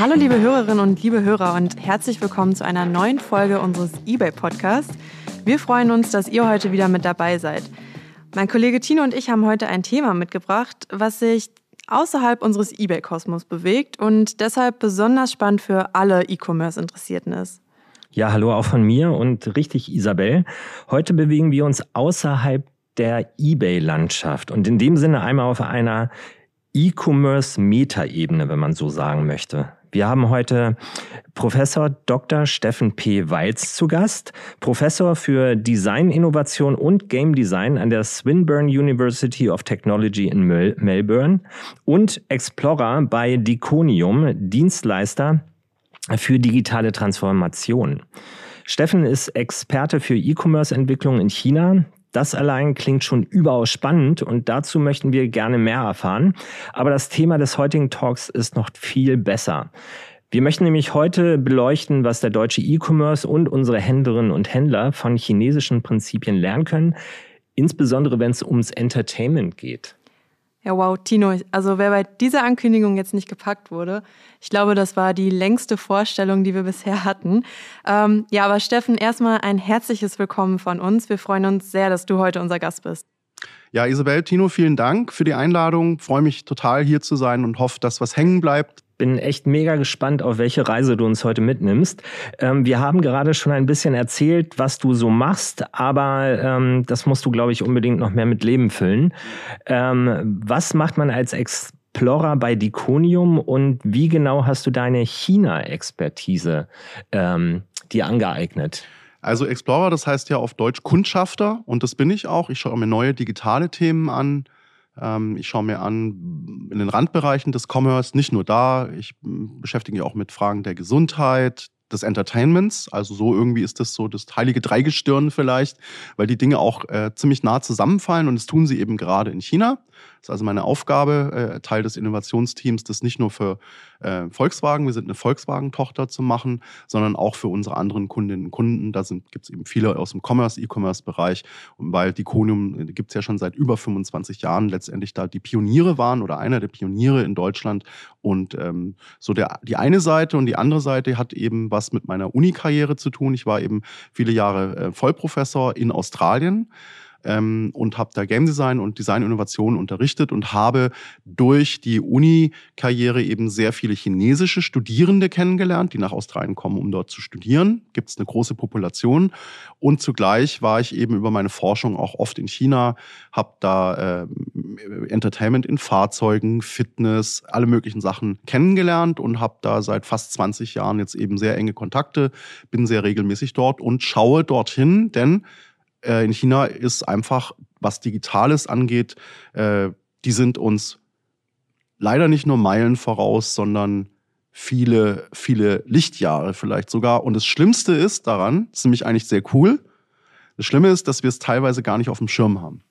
Hallo liebe Hörerinnen und liebe Hörer und herzlich willkommen zu einer neuen Folge unseres eBay Podcasts. Wir freuen uns, dass ihr heute wieder mit dabei seid. Mein Kollege Tino und ich haben heute ein Thema mitgebracht, was sich außerhalb unseres eBay-Kosmos bewegt und deshalb besonders spannend für alle E-Commerce-Interessierten ist. Ja, hallo auch von mir und richtig Isabel. Heute bewegen wir uns außerhalb der eBay-Landschaft und in dem Sinne einmal auf einer E-Commerce-Meta-Ebene, wenn man so sagen möchte. Wir haben heute Professor Dr. Steffen P. Weitz zu Gast, Professor für Design, Innovation und Game Design an der Swinburne University of Technology in Melbourne und Explorer bei Diconium, Dienstleister für digitale Transformation. Steffen ist Experte für E-Commerce-Entwicklung in China. Das allein klingt schon überaus spannend und dazu möchten wir gerne mehr erfahren. Aber das Thema des heutigen Talks ist noch viel besser. Wir möchten nämlich heute beleuchten, was der deutsche E-Commerce und unsere Händlerinnen und Händler von chinesischen Prinzipien lernen können, insbesondere wenn es ums Entertainment geht. Ja, wow, Tino, also wer bei dieser Ankündigung jetzt nicht gepackt wurde, ich glaube, das war die längste Vorstellung, die wir bisher hatten. Ähm, ja, aber Steffen, erstmal ein herzliches Willkommen von uns. Wir freuen uns sehr, dass du heute unser Gast bist. Ja, Isabel, Tino, vielen Dank für die Einladung. Freue mich total hier zu sein und hoffe, dass was hängen bleibt bin echt mega gespannt, auf welche Reise du uns heute mitnimmst. Ähm, wir haben gerade schon ein bisschen erzählt, was du so machst, aber ähm, das musst du, glaube ich, unbedingt noch mehr mit Leben füllen. Ähm, was macht man als Explorer bei Diconium und wie genau hast du deine China-Expertise ähm, dir angeeignet? Also Explorer, das heißt ja auf Deutsch Kundschafter und das bin ich auch. Ich schaue mir neue digitale Themen an, ich schaue mir an in den Randbereichen des Commerce, nicht nur da, ich beschäftige mich auch mit Fragen der Gesundheit, des Entertainments. Also so irgendwie ist das so das heilige Dreigestirn vielleicht, weil die Dinge auch äh, ziemlich nah zusammenfallen und das tun sie eben gerade in China. Das ist also meine Aufgabe, äh, Teil des Innovationsteams, das nicht nur für äh, Volkswagen, wir sind eine Volkswagen-Tochter zu machen, sondern auch für unsere anderen Kundinnen und Kunden. Da gibt es eben viele aus dem Commerce, E-Commerce-Bereich, weil die Konium äh, gibt es ja schon seit über 25 Jahren letztendlich da die Pioniere waren oder einer der Pioniere in Deutschland. Und ähm, so der, die eine Seite und die andere Seite hat eben was mit meiner Uni-Karriere zu tun. Ich war eben viele Jahre äh, Vollprofessor in Australien ähm, und habe da Game Design und Design Innovation unterrichtet und habe durch die Uni-Karriere eben sehr viele chinesische Studierende kennengelernt, die nach Australien kommen, um dort zu studieren. Gibt es eine große Population. Und zugleich war ich eben über meine Forschung auch oft in China, habe da äh, Entertainment in Fahrzeugen, Fitness, alle möglichen Sachen kennengelernt und habe da seit fast 20 Jahren jetzt eben sehr enge Kontakte, bin sehr regelmäßig dort und schaue dorthin, denn äh, in China ist einfach, was Digitales angeht, äh, die sind uns leider nicht nur Meilen voraus, sondern viele, viele Lichtjahre vielleicht sogar. Und das Schlimmste ist daran, das ist nämlich eigentlich sehr cool, das Schlimme ist, dass wir es teilweise gar nicht auf dem Schirm haben.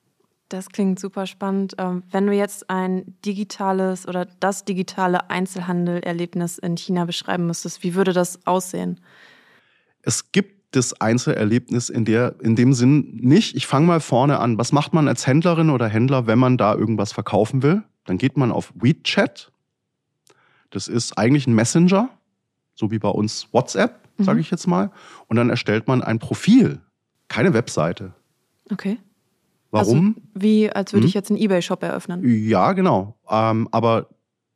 Das klingt super spannend. Ähm, wenn du jetzt ein digitales oder das digitale Einzelhandelerlebnis in China beschreiben müsstest, wie würde das aussehen? Es gibt das Einzelerlebnis in, der, in dem Sinn nicht. Ich fange mal vorne an. Was macht man als Händlerin oder Händler, wenn man da irgendwas verkaufen will? Dann geht man auf WeChat. Das ist eigentlich ein Messenger, so wie bei uns WhatsApp, mhm. sage ich jetzt mal. Und dann erstellt man ein Profil, keine Webseite. Okay. Warum? Also wie, als würde hm? ich jetzt einen Ebay-Shop eröffnen. Ja, genau. Ähm, aber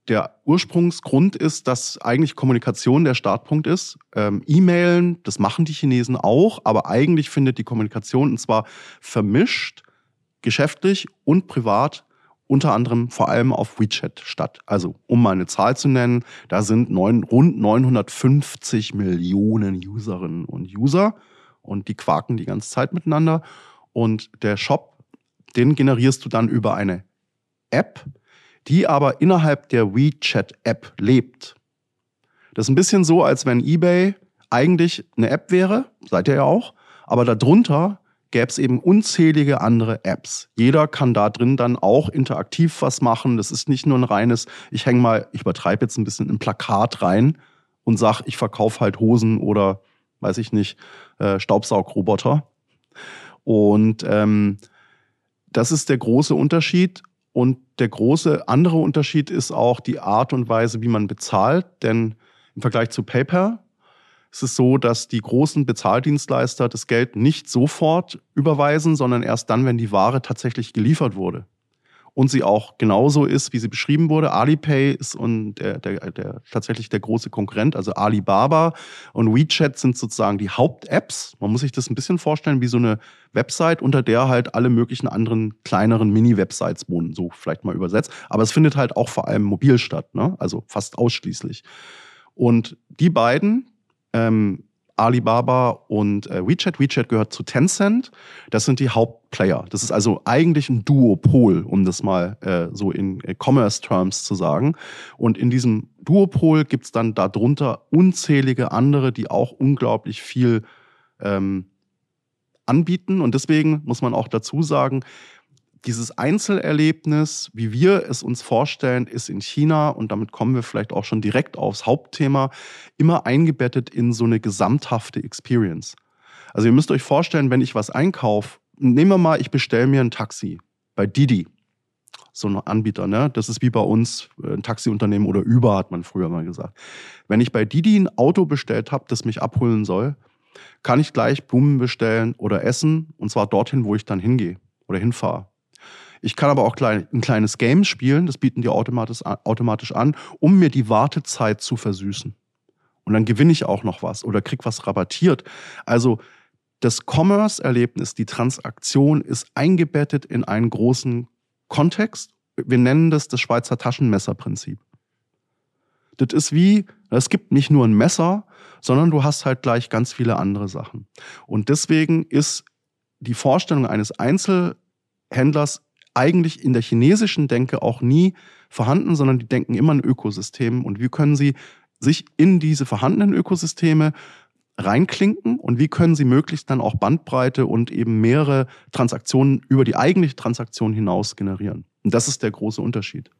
der Ursprungsgrund ist, dass eigentlich Kommunikation der Startpunkt ist. Ähm, E-Mailen, das machen die Chinesen auch, aber eigentlich findet die Kommunikation und zwar vermischt, geschäftlich und privat, unter anderem vor allem auf WeChat statt. Also, um mal eine Zahl zu nennen, da sind neun, rund 950 Millionen Userinnen und User und die quaken die ganze Zeit miteinander. Und der Shop, den generierst du dann über eine App, die aber innerhalb der WeChat-App lebt. Das ist ein bisschen so, als wenn eBay eigentlich eine App wäre, seid ihr ja auch, aber darunter gäbe es eben unzählige andere Apps. Jeder kann da drin dann auch interaktiv was machen. Das ist nicht nur ein reines, ich hänge mal, ich übertreibe jetzt ein bisschen ein Plakat rein und sag, ich verkaufe halt Hosen oder weiß ich nicht, äh, Staubsaugroboter. Und ähm, das ist der große Unterschied. Und der große andere Unterschied ist auch die Art und Weise, wie man bezahlt. Denn Im Vergleich zu PayPal ist es so, dass die großen Bezahldienstleister das Geld nicht sofort überweisen, sondern erst dann, wenn die Ware tatsächlich geliefert wurde und sie auch genauso ist, wie sie beschrieben wurde. Alipay ist und der, der, der, tatsächlich der große Konkurrent, also Alibaba und WeChat sind sozusagen die Haupt-Apps. Man muss sich das ein bisschen vorstellen wie so eine Website, unter der halt alle möglichen anderen kleineren Mini-Websites wohnen, so vielleicht mal übersetzt. Aber es findet halt auch vor allem mobil statt, ne? also fast ausschließlich. Und die beiden, ähm, Alibaba und äh, WeChat. WeChat gehört zu Tencent. Das sind die Hauptplayer. Das ist also eigentlich ein Duopol, um das mal äh, so in äh, Commerce-Terms zu sagen. Und in diesem Duopol gibt's dann darunter unzählige andere, die auch unglaublich viel ähm, anbieten. Und deswegen muss man auch dazu sagen, dieses Einzelerlebnis, wie wir es uns vorstellen, ist in China, und damit kommen wir vielleicht auch schon direkt aufs Hauptthema, immer eingebettet in so eine gesamthafte Experience. Also ihr müsst euch vorstellen, wenn ich was einkaufe, nehmen wir mal, ich bestelle mir ein Taxi bei Didi, so ein Anbieter, ne? Das ist wie bei uns äh, ein Taxiunternehmen oder Uber, hat man früher mal gesagt. Wenn ich bei Didi ein Auto bestellt habe, das mich abholen soll, kann ich gleich Blumen bestellen oder essen, und zwar dorthin, wo ich dann hingehe oder hinfahre. Ich kann aber auch ein kleines Game spielen, das bieten die automatisch an, um mir die Wartezeit zu versüßen. Und dann gewinne ich auch noch was oder krieg was rabattiert. Also das Commerce-Erlebnis, die Transaktion ist eingebettet in einen großen Kontext. Wir nennen das das Schweizer Taschenmesserprinzip. Das ist wie, es gibt nicht nur ein Messer, sondern du hast halt gleich ganz viele andere Sachen. Und deswegen ist die Vorstellung eines Einzelhändlers eigentlich in der chinesischen Denke auch nie vorhanden, sondern die denken immer in Ökosystemen und wie können sie sich in diese vorhandenen Ökosysteme reinklinken und wie können sie möglichst dann auch Bandbreite und eben mehrere Transaktionen über die eigentliche Transaktion hinaus generieren. Und das ist der große Unterschied.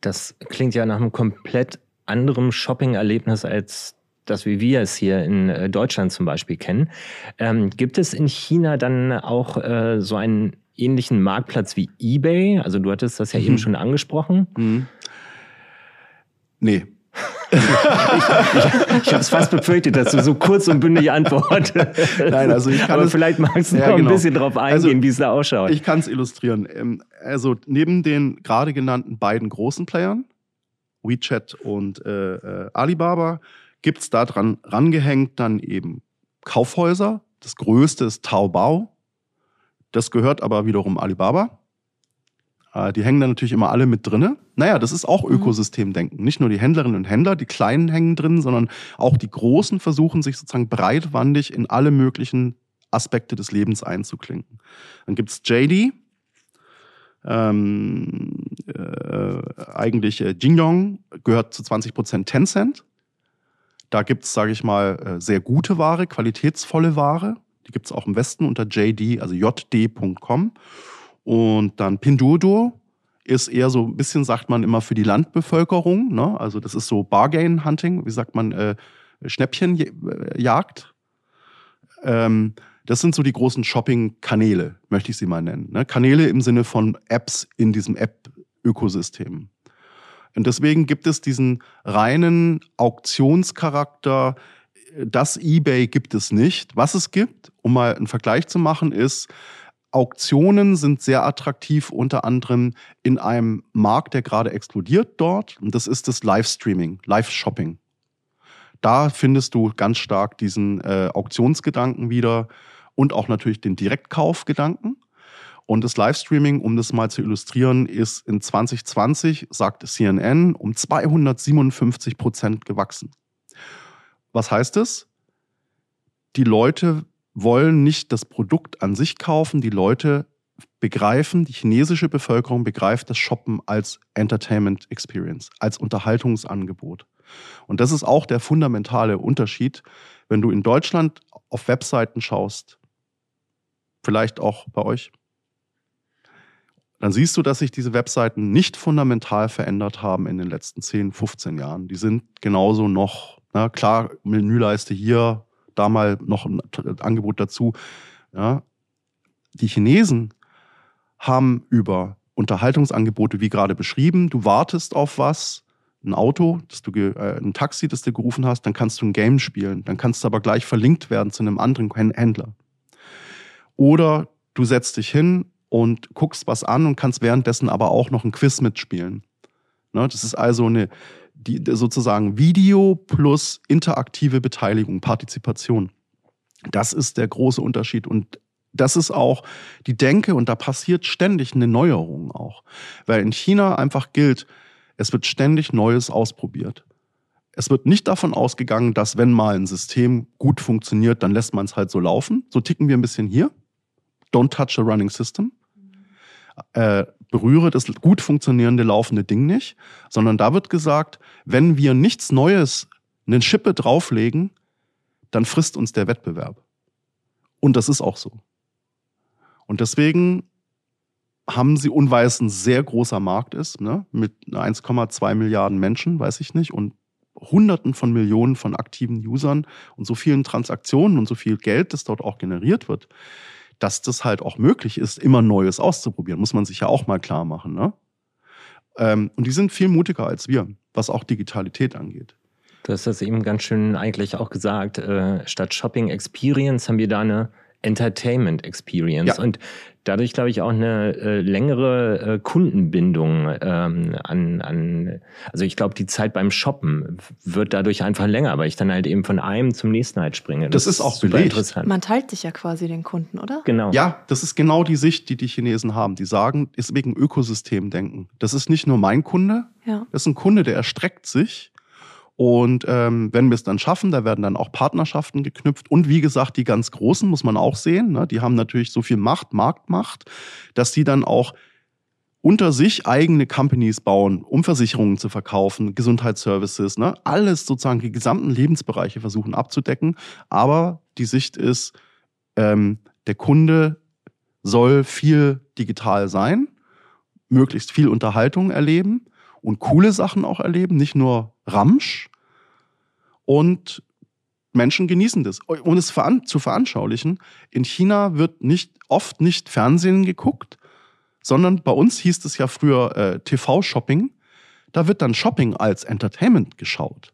Das klingt ja nach einem komplett anderem Shopping-Erlebnis als das, wie wir es hier in äh, Deutschland zum Beispiel kennen. Ähm, gibt es in China dann auch äh, so einen ähnlichen Marktplatz wie eBay? Also du hattest das ja mhm. eben schon angesprochen. Mhm. Nee. ich ich, ich habe es fast befürchtet, dass du so kurz und bündig antwortest. Nein, also ich kann Aber es, vielleicht magst du ja, noch genau. ein bisschen drauf eingehen, also, wie es da ausschaut. Ich kann es illustrieren. Ähm, also neben den gerade genannten beiden großen Playern, WeChat und äh, äh Alibaba, gibt es da dran rangehängt dann eben Kaufhäuser. Das größte ist Taobao das gehört aber wiederum Alibaba. Äh, die hängen da natürlich immer alle mit drinne. Naja, das ist auch mhm. Ökosystemdenken. Nicht nur die Händlerinnen und Händler, die Kleinen hängen drin, sondern auch die Großen versuchen sich sozusagen breitwandig in alle möglichen Aspekte des Lebens einzuklinken. Dann gibt's JD, ähm, äh, eigentlich äh, Jingyong, gehört zu 20 Prozent Tencent. Da gibt's, sage ich mal, äh, sehr gute Ware, qualitätsvolle Ware. Die gibt es auch im Westen unter JD, also jd.com. Und dann Pinduoduo ist eher so ein bisschen, sagt man immer, für die Landbevölkerung. Ne? Also das ist so Bargain-Hunting, wie sagt man, äh, Schnäppchenjagd. Ähm, das sind so die großen Shopping-Kanäle, möchte ich sie mal nennen. Ne? Kanäle im Sinne von Apps in diesem App-Ökosystem. Und deswegen gibt es diesen reinen Auktionscharakter das eBay gibt es nicht. Was es gibt, um mal einen Vergleich zu machen, ist, Auktionen sind sehr attraktiv, unter anderem in einem Markt, der gerade explodiert dort. Und das ist das Livestreaming, Live-Shopping. Da findest du ganz stark diesen äh, Auktionsgedanken wieder und auch natürlich den Direktkaufgedanken. Und das Livestreaming, um das mal zu illustrieren, ist in 2020, sagt CNN, um 257 Prozent gewachsen. Was heißt es? Die Leute wollen nicht das Produkt an sich kaufen, die Leute begreifen, die chinesische Bevölkerung begreift das Shoppen als Entertainment Experience, als Unterhaltungsangebot. Und das ist auch der fundamentale Unterschied, wenn du in Deutschland auf Webseiten schaust, vielleicht auch bei euch, dann siehst du, dass sich diese Webseiten nicht fundamental verändert haben in den letzten 10, 15 Jahren. Die sind genauso noch na, klar, Menüleiste hier, da mal noch ein Angebot dazu. Ja. Die Chinesen haben über Unterhaltungsangebote, wie gerade beschrieben, du wartest auf was, ein Auto, das du äh, ein Taxi, das du gerufen hast, dann kannst du ein Game spielen. Dann kannst du aber gleich verlinkt werden zu einem anderen Händler. Oder du setzt dich hin und guckst was an und kannst währenddessen aber auch noch ein Quiz mitspielen. Ne, das ist also eine die, sozusagen Video plus interaktive Beteiligung, Partizipation. Das ist der große Unterschied. Und das ist auch die Denke und da passiert ständig eine Neuerung auch. Weil in China einfach gilt, es wird ständig Neues ausprobiert. Es wird nicht davon ausgegangen, dass wenn mal ein System gut funktioniert, dann lässt man es halt so laufen. So ticken wir ein bisschen hier. Don't touch a running system. Äh, berühre das gut funktionierende laufende Ding nicht, sondern da wird gesagt, wenn wir nichts Neues, eine Schippe drauflegen, dann frisst uns der Wettbewerb. Und das ist auch so. Und deswegen haben sie, und ein sehr großer Markt ist, ne, mit 1,2 Milliarden Menschen, weiß ich nicht, und Hunderten von Millionen von aktiven Usern und so vielen Transaktionen und so viel Geld, das dort auch generiert wird, dass das halt auch möglich ist, immer Neues auszuprobieren, muss man sich ja auch mal klar machen. Ne? Ähm, und die sind viel mutiger als wir, was auch Digitalität angeht. Du hast das eben ganz schön eigentlich auch gesagt. Äh, statt Shopping Experience haben wir da eine Entertainment Experience. Ja. Und dadurch, glaube ich, auch eine äh, längere äh, Kundenbindung ähm, an, an, also ich glaube, die Zeit beim Shoppen wird dadurch einfach länger, weil ich dann halt eben von einem zum nächsten halt springe. Das, das ist auch super belegt. interessant. Man teilt sich ja quasi den Kunden, oder? Genau. Ja, das ist genau die Sicht, die die Chinesen haben. Die sagen, ist wegen Ökosystemdenken. Das ist nicht nur mein Kunde, ja. das ist ein Kunde, der erstreckt sich und ähm, wenn wir es dann schaffen, da werden dann auch Partnerschaften geknüpft. Und wie gesagt, die ganz Großen muss man auch sehen. Ne? Die haben natürlich so viel Macht, Marktmacht, dass die dann auch unter sich eigene Companies bauen, um Versicherungen zu verkaufen, Gesundheitsservices, ne? alles sozusagen die gesamten Lebensbereiche versuchen abzudecken. Aber die Sicht ist, ähm, der Kunde soll viel digital sein, möglichst viel Unterhaltung erleben und coole Sachen auch erleben, nicht nur Ramsch. Und Menschen genießen das. Um es zu veranschaulichen, in China wird nicht, oft nicht Fernsehen geguckt, sondern bei uns hieß es ja früher äh, TV-Shopping. Da wird dann Shopping als Entertainment geschaut.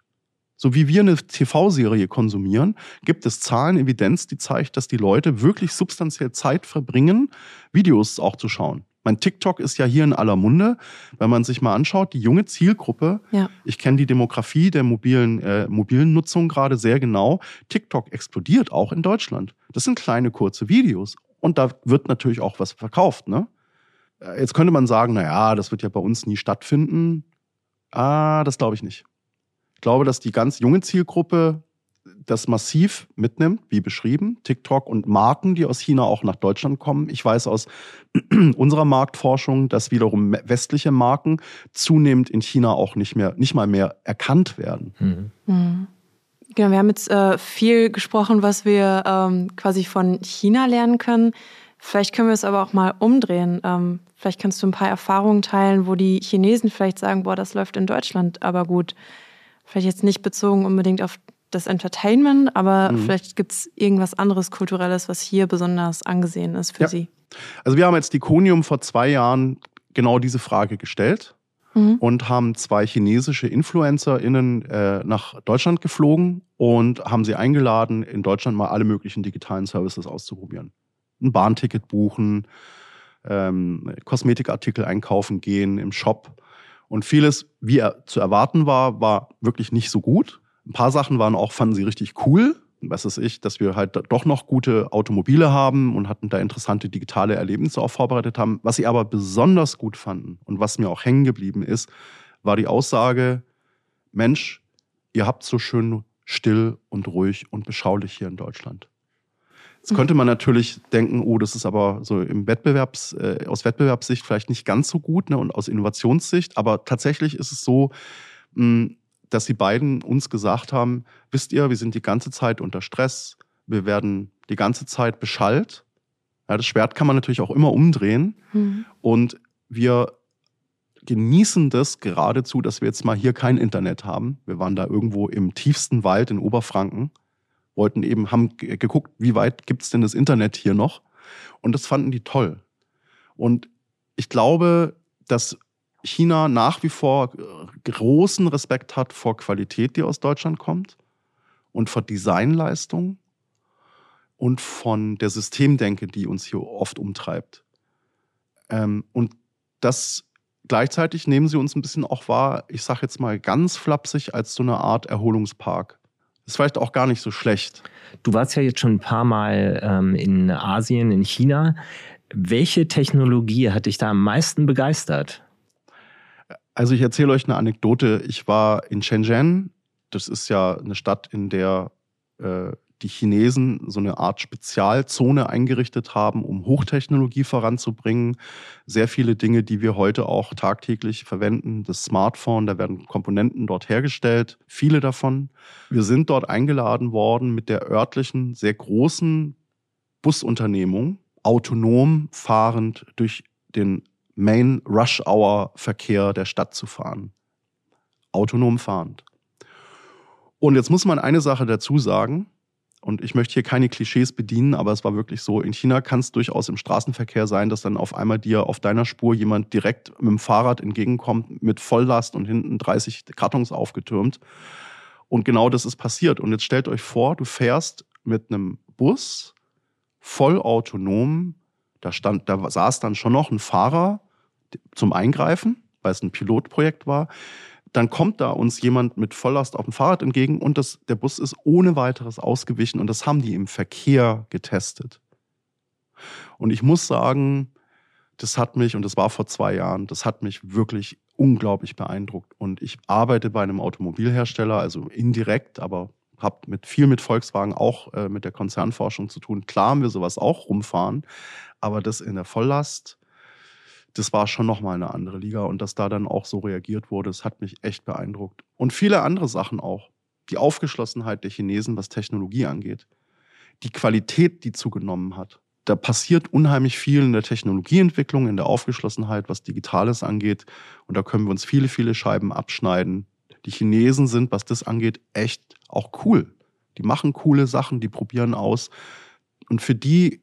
So wie wir eine TV-Serie konsumieren, gibt es Zahlen, Evidenz, die zeigt, dass die Leute wirklich substanziell Zeit verbringen, Videos auch zu schauen. Mein TikTok ist ja hier in aller Munde. Wenn man sich mal anschaut, die junge Zielgruppe, ja. ich kenne die Demografie der mobilen, äh, mobilen Nutzung gerade sehr genau. TikTok explodiert auch in Deutschland. Das sind kleine, kurze Videos. Und da wird natürlich auch was verkauft. Ne? Äh, jetzt könnte man sagen, naja, das wird ja bei uns nie stattfinden. Ah, das glaube ich nicht. Ich glaube, dass die ganz junge Zielgruppe das massiv mitnimmt, wie beschrieben, TikTok und Marken, die aus China auch nach Deutschland kommen. Ich weiß aus unserer Marktforschung, dass wiederum westliche Marken zunehmend in China auch nicht mehr, nicht mal mehr erkannt werden. Mhm. Mhm. Genau, wir haben jetzt äh, viel gesprochen, was wir ähm, quasi von China lernen können. Vielleicht können wir es aber auch mal umdrehen. Ähm, vielleicht kannst du ein paar Erfahrungen teilen, wo die Chinesen vielleicht sagen, boah, das läuft in Deutschland aber gut. Vielleicht jetzt nicht bezogen unbedingt auf das Entertainment, aber mhm. vielleicht gibt es irgendwas anderes Kulturelles, was hier besonders angesehen ist für ja. Sie. Also wir haben jetzt die Konium vor zwei Jahren genau diese Frage gestellt mhm. und haben zwei chinesische InfluencerInnen äh, nach Deutschland geflogen und haben sie eingeladen, in Deutschland mal alle möglichen digitalen Services auszuprobieren. Ein Bahnticket buchen, ähm, Kosmetikartikel einkaufen gehen im Shop. Und vieles, wie er zu erwarten war, war wirklich nicht so gut. Ein paar Sachen waren auch, fanden sie richtig cool. Was ist ich, dass wir halt doch noch gute Automobile haben und hatten da interessante digitale Erlebnisse auch vorbereitet haben. Was sie aber besonders gut fanden und was mir auch hängen geblieben ist, war die Aussage, Mensch, ihr habt so schön still und ruhig und beschaulich hier in Deutschland. Jetzt mhm. könnte man natürlich denken, oh, das ist aber so im Wettbewerbs, äh, aus Wettbewerbssicht vielleicht nicht ganz so gut ne, und aus Innovationssicht, aber tatsächlich ist es so, mh, dass die beiden uns gesagt haben, wisst ihr, wir sind die ganze Zeit unter Stress, wir werden die ganze Zeit beschallt. Ja, das Schwert kann man natürlich auch immer umdrehen. Mhm. Und wir genießen das geradezu, dass wir jetzt mal hier kein Internet haben. Wir waren da irgendwo im tiefsten Wald in Oberfranken, wollten eben, haben geguckt, wie weit gibt es denn das Internet hier noch? Und das fanden die toll. Und ich glaube, dass China nach wie vor großen Respekt hat vor Qualität, die aus Deutschland kommt und vor Designleistung und von der Systemdenke, die uns hier oft umtreibt. Ähm, und das gleichzeitig nehmen sie uns ein bisschen auch wahr, ich sage jetzt mal ganz flapsig, als so eine Art Erholungspark. Ist vielleicht auch gar nicht so schlecht. Du warst ja jetzt schon ein paar Mal ähm, in Asien, in China. Welche Technologie hat dich da am meisten begeistert? Also ich erzähle euch eine Anekdote. Ich war in Shenzhen. Das ist ja eine Stadt, in der äh, die Chinesen so eine Art Spezialzone eingerichtet haben, um Hochtechnologie voranzubringen. Sehr viele Dinge, die wir heute auch tagtäglich verwenden. Das Smartphone, da werden Komponenten dort hergestellt, viele davon. Wir sind dort eingeladen worden mit der örtlichen, sehr großen Busunternehmung, autonom fahrend durch den Main Rush Hour Verkehr der Stadt zu fahren. Autonom fahrend. Und jetzt muss man eine Sache dazu sagen. Und ich möchte hier keine Klischees bedienen, aber es war wirklich so. In China kann es durchaus im Straßenverkehr sein, dass dann auf einmal dir auf deiner Spur jemand direkt mit dem Fahrrad entgegenkommt, mit Volllast und hinten 30 Kartons aufgetürmt. Und genau das ist passiert. Und jetzt stellt euch vor, du fährst mit einem Bus voll autonom. Da stand, da saß dann schon noch ein Fahrer zum Eingreifen, weil es ein Pilotprojekt war dann kommt da uns jemand mit Volllast auf dem Fahrrad entgegen und das, der Bus ist ohne weiteres ausgewichen und das haben die im Verkehr getestet. Und ich muss sagen, das hat mich, und das war vor zwei Jahren, das hat mich wirklich unglaublich beeindruckt. Und ich arbeite bei einem Automobilhersteller, also indirekt, aber habe mit viel mit Volkswagen auch äh, mit der Konzernforschung zu tun. Klar haben wir sowas auch rumfahren, aber das in der Volllast das war schon nochmal eine andere Liga und dass da dann auch so reagiert wurde, das hat mich echt beeindruckt. Und viele andere Sachen auch. Die Aufgeschlossenheit der Chinesen, was Technologie angeht. Die Qualität, die zugenommen hat. Da passiert unheimlich viel in der Technologieentwicklung, in der Aufgeschlossenheit, was Digitales angeht. Und da können wir uns viele, viele Scheiben abschneiden. Die Chinesen sind, was das angeht, echt auch cool. Die machen coole Sachen, die probieren aus. Und für die,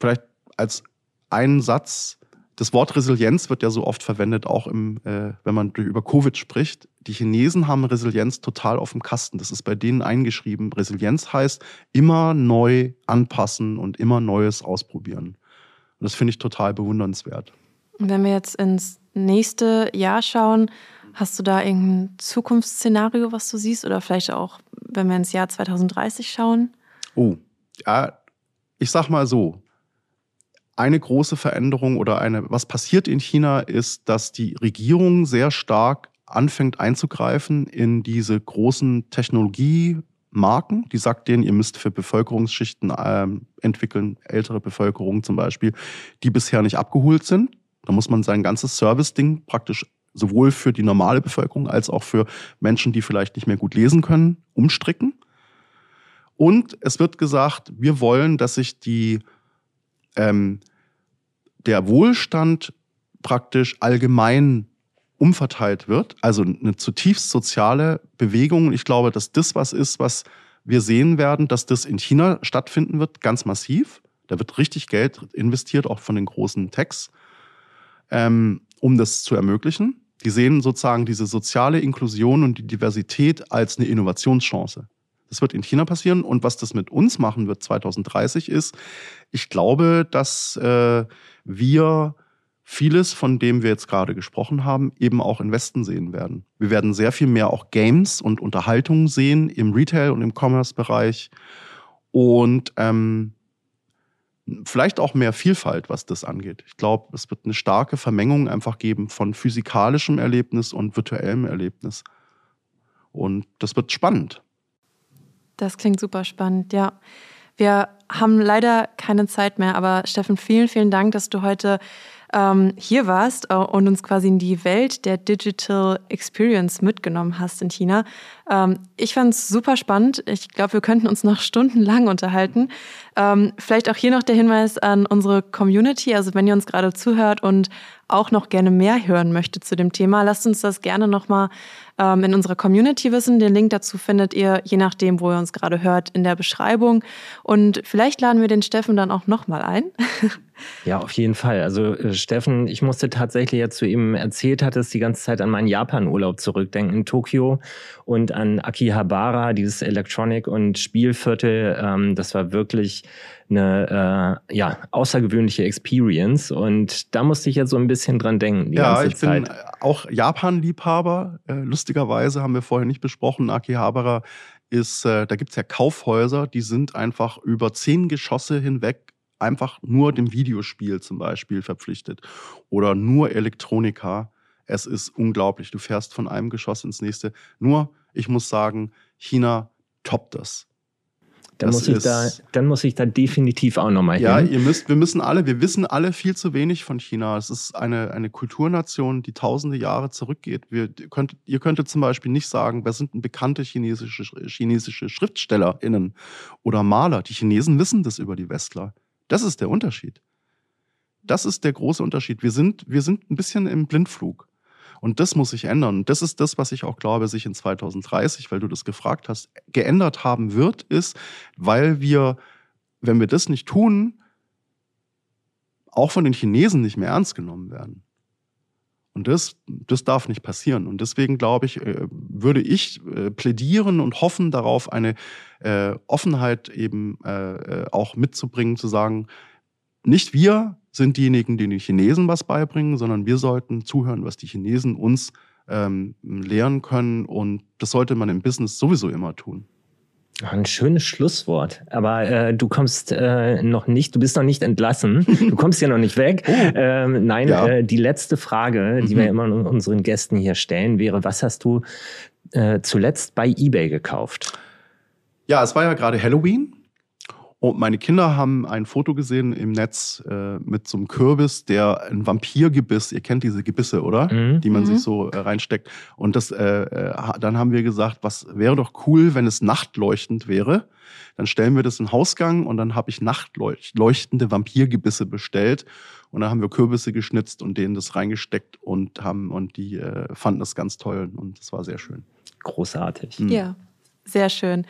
vielleicht als einen Satz, das Wort Resilienz wird ja so oft verwendet, auch im, äh, wenn man über Covid spricht. Die Chinesen haben Resilienz total auf dem Kasten. Das ist bei denen eingeschrieben. Resilienz heißt immer neu anpassen und immer Neues ausprobieren. Und das finde ich total bewundernswert. Und wenn wir jetzt ins nächste Jahr schauen, hast du da irgendein Zukunftsszenario, was du siehst? Oder vielleicht auch, wenn wir ins Jahr 2030 schauen? Oh, ja, ich sag mal so, eine große Veränderung oder eine, was passiert in China, ist, dass die Regierung sehr stark anfängt einzugreifen in diese großen Technologiemarken. Die sagt denen, ihr müsst für Bevölkerungsschichten ähm, entwickeln, ältere Bevölkerung zum Beispiel, die bisher nicht abgeholt sind. Da muss man sein ganzes Service-Ding praktisch sowohl für die normale Bevölkerung als auch für Menschen, die vielleicht nicht mehr gut lesen können, umstricken. Und es wird gesagt, wir wollen, dass sich die ähm, der Wohlstand praktisch allgemein umverteilt wird, also eine zutiefst soziale Bewegung. Ich glaube, dass das was ist, was wir sehen werden, dass das in China stattfinden wird, ganz massiv. Da wird richtig Geld investiert, auch von den großen Techs, ähm, um das zu ermöglichen. Die sehen sozusagen diese soziale Inklusion und die Diversität als eine Innovationschance. Das wird in China passieren. Und was das mit uns machen wird 2030 ist, ich glaube, dass äh, wir vieles, von dem wir jetzt gerade gesprochen haben, eben auch im Westen sehen werden. Wir werden sehr viel mehr auch Games und Unterhaltung sehen im Retail- und im Commerce-Bereich. Und ähm, vielleicht auch mehr Vielfalt, was das angeht. Ich glaube, es wird eine starke Vermengung einfach geben von physikalischem Erlebnis und virtuellem Erlebnis. Und das wird spannend. Das klingt super spannend, ja. Wir haben leider keine Zeit mehr, aber Steffen, vielen, vielen Dank, dass du heute ähm, hier warst äh, und uns quasi in die Welt der Digital Experience mitgenommen hast in China. Ähm, ich fand es super spannend. Ich glaube, wir könnten uns noch stundenlang unterhalten. Ähm, vielleicht auch hier noch der Hinweis an unsere Community. Also wenn ihr uns gerade zuhört und auch noch gerne mehr hören möchtet zu dem Thema, lasst uns das gerne nochmal ähm, in unserer Community wissen. Den Link dazu findet ihr, je nachdem, wo ihr uns gerade hört, in der Beschreibung. Und vielleicht laden wir den Steffen dann auch nochmal ein. Ja, auf jeden Fall. Also äh, Steffen, ich musste tatsächlich, als du eben erzählt hattest, die ganze Zeit an meinen Japan-Urlaub zurückdenken in Tokio und an Akihabara, dieses Electronic- und Spielviertel. Ähm, das war wirklich eine äh, ja, außergewöhnliche Experience und da musste ich jetzt so ein bisschen dran denken. ja, ich Zeit. bin auch Japan-Liebhaber. Äh, lustigerweise haben wir vorher nicht besprochen, Akihabara ist, äh, da gibt's ja Kaufhäuser, die sind einfach über zehn Geschosse hinweg einfach nur dem Videospiel zum Beispiel verpflichtet oder nur Elektronika. Es ist unglaublich. Du fährst von einem Geschoss ins nächste. Nur, ich muss sagen, China toppt das. Dann muss, ich da, dann muss ich da definitiv auch nochmal hin. Ja, ihr müsst, wir müssen alle, wir wissen alle viel zu wenig von China. Es ist eine, eine Kulturnation, die tausende Jahre zurückgeht. Wir, könnt, ihr könntet zum Beispiel nicht sagen, wer sind denn bekannte chinesische, chinesische SchriftstellerInnen oder Maler. Die Chinesen wissen das über die Westler. Das ist der Unterschied. Das ist der große Unterschied. Wir sind, wir sind ein bisschen im Blindflug. Und das muss sich ändern. Und das ist das, was ich auch glaube, sich in 2030, weil du das gefragt hast, geändert haben wird, ist, weil wir, wenn wir das nicht tun, auch von den Chinesen nicht mehr ernst genommen werden. Und das, das darf nicht passieren. Und deswegen glaube ich, äh, würde ich äh, plädieren und hoffen darauf, eine äh, Offenheit eben auch mitzubringen, zu sagen, nicht wir sind diejenigen, die den Chinesen was beibringen, sondern wir sollten zuhören, was die Chinesen uns ähm, lehren können. Und das sollte man im Business sowieso immer tun. Ein schönes Schlusswort. Aber äh, du kommst äh, noch nicht, du bist noch nicht entlassen. Du kommst ja noch nicht weg. Oh. Ähm, nein, ja. äh, die letzte Frage, die mhm. wir immer unseren Gästen hier stellen, wäre: Was hast du äh, zuletzt bei eBay gekauft? Ja, es war ja gerade Halloween. Und meine Kinder haben ein Foto gesehen im Netz äh, mit so einem Kürbis, der ein Vampirgebiss, ihr kennt diese Gebisse, oder? Mhm. Die man mhm. sich so äh, reinsteckt. Und das, äh, äh, dann haben wir gesagt, was wäre doch cool, wenn es nachtleuchtend wäre. Dann stellen wir das in den Hausgang und dann habe ich nachtleuchtende Vampirgebisse bestellt. Und dann haben wir Kürbisse geschnitzt und denen das reingesteckt und haben und die äh, fanden das ganz toll und das war sehr schön. Großartig. Mhm. Ja, sehr schön.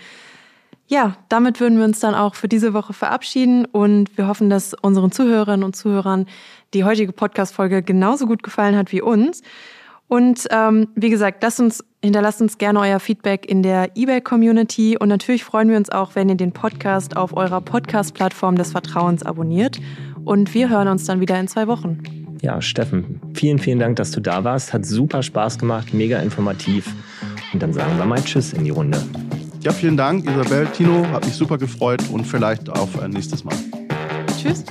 Ja, damit würden wir uns dann auch für diese Woche verabschieden und wir hoffen, dass unseren Zuhörerinnen und Zuhörern die heutige Podcast-Folge genauso gut gefallen hat wie uns. Und ähm, wie gesagt, lasst uns, hinterlasst uns gerne euer Feedback in der eBay-Community und natürlich freuen wir uns auch, wenn ihr den Podcast auf eurer Podcast-Plattform des Vertrauens abonniert. Und wir hören uns dann wieder in zwei Wochen. Ja, Steffen, vielen, vielen Dank, dass du da warst. Hat super Spaß gemacht, mega informativ. Und dann sagen wir mal Tschüss in die Runde. Ja, vielen Dank, Isabel, Tino, hat mich super gefreut und vielleicht auf ein nächstes Mal. Tschüss.